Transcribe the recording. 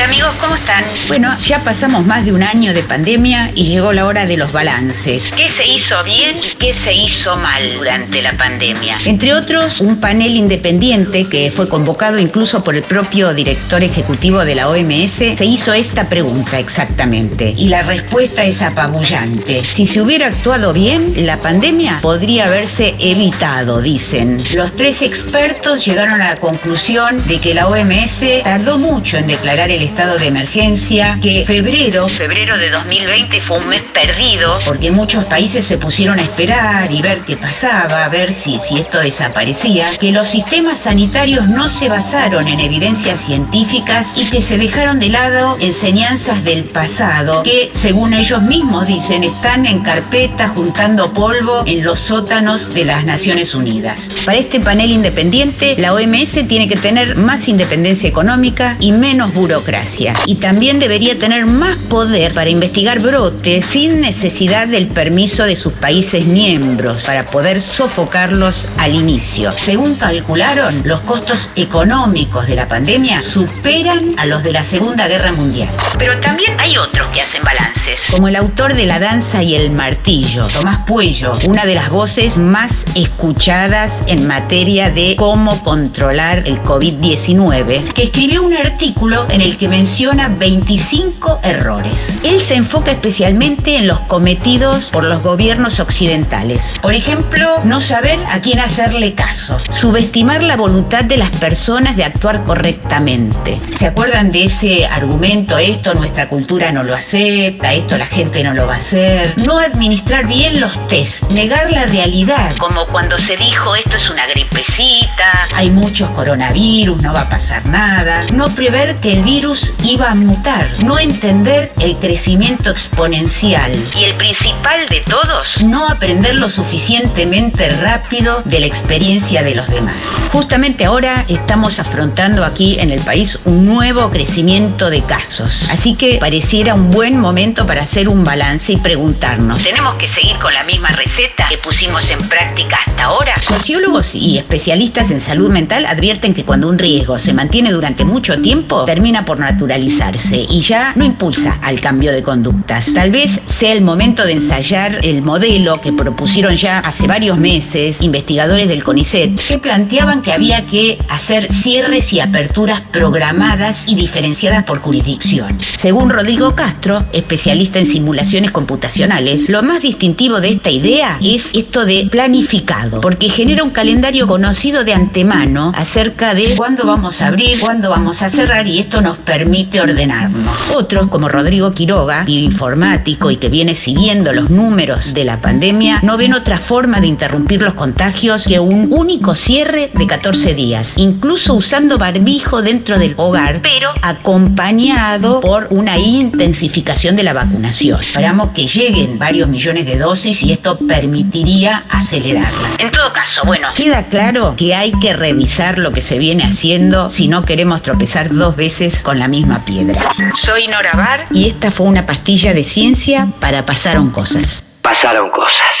Hola amigos, ¿cómo están? Bueno, ya pasamos más de un año de pandemia y llegó la hora de los balances. ¿Qué se hizo bien y qué se hizo mal durante la pandemia? Entre otros, un panel independiente que fue convocado incluso por el propio director ejecutivo de la OMS se hizo esta pregunta exactamente. Y la respuesta es apabullante. Si se hubiera actuado bien, la pandemia podría haberse evitado, dicen. Los tres expertos llegaron a la conclusión de que la OMS tardó mucho en declarar el estado de emergencia, que febrero, febrero de 2020 fue un mes perdido, porque muchos países se pusieron a esperar y ver qué pasaba, a ver si, si esto desaparecía, que los sistemas sanitarios no se basaron en evidencias científicas y que se dejaron de lado enseñanzas del pasado, que según ellos mismos dicen están en carpeta juntando polvo en los sótanos de las Naciones Unidas. Para este panel independiente, la OMS tiene que tener más independencia económica y menos burocracia y también debería tener más poder para investigar brotes sin necesidad del permiso de sus países miembros para poder sofocarlos al inicio. Según calcularon, los costos económicos de la pandemia superan a los de la Segunda Guerra Mundial. Pero también hay otros que hacen balances. Como el autor de La danza y el martillo, Tomás Puello, una de las voces más escuchadas en materia de cómo controlar el COVID-19, que escribió un artículo en el que menciona 25 errores. Él se enfoca especialmente en los cometidos por los gobiernos occidentales. Por ejemplo, no saber a quién hacerle caso, subestimar la voluntad de las personas de actuar correctamente. ¿Se acuerdan de ese argumento? Esto nuestra cultura no lo acepta, esto la gente no lo va a hacer. No administrar bien los test, negar la realidad. Como cuando se dijo esto es una gripecita, hay muchos coronavirus, no va a pasar nada. No prever que el virus iba a mutar, no entender el crecimiento exponencial. Y el principal de todos, no aprender lo suficientemente rápido de la experiencia de los demás. Justamente ahora estamos afrontando aquí en el país un nuevo crecimiento de casos. Así que pareciera un buen momento para hacer un balance y preguntarnos, ¿tenemos que seguir con la misma receta que pusimos en práctica hasta ahora? Sociólogos y especialistas en salud mental advierten que cuando un riesgo se mantiene durante mucho tiempo, termina por naturalizarse y ya no impulsa al cambio de conductas. Tal vez sea el momento de ensayar el modelo que propusieron ya hace varios meses investigadores del CONICET, que planteaban que había que hacer cierres y aperturas programadas y diferenciadas por jurisdicción. Según Rodrigo Castro, especialista en simulaciones computacionales, lo más distintivo de esta idea es esto de planificado, porque genera un calendario conocido de antemano acerca de cuándo vamos a abrir, cuándo vamos a cerrar y esto nos permite ordenarnos. Otros, como Rodrigo Quiroga, bioinformático y que viene siguiendo los números de la pandemia, no ven otra forma de interrumpir los contagios que un único cierre de 14 días, incluso usando barbijo dentro del hogar, pero acompañado por una intensificación de la vacunación. Esperamos que lleguen varios millones de dosis y esto permitiría acelerarla. En todo caso, bueno, queda claro que hay que revisar lo que se viene haciendo si no queremos tropezar dos veces con la misma piedra. Soy Nora Bar y esta fue una pastilla de ciencia para Pasaron Cosas. Pasaron Cosas.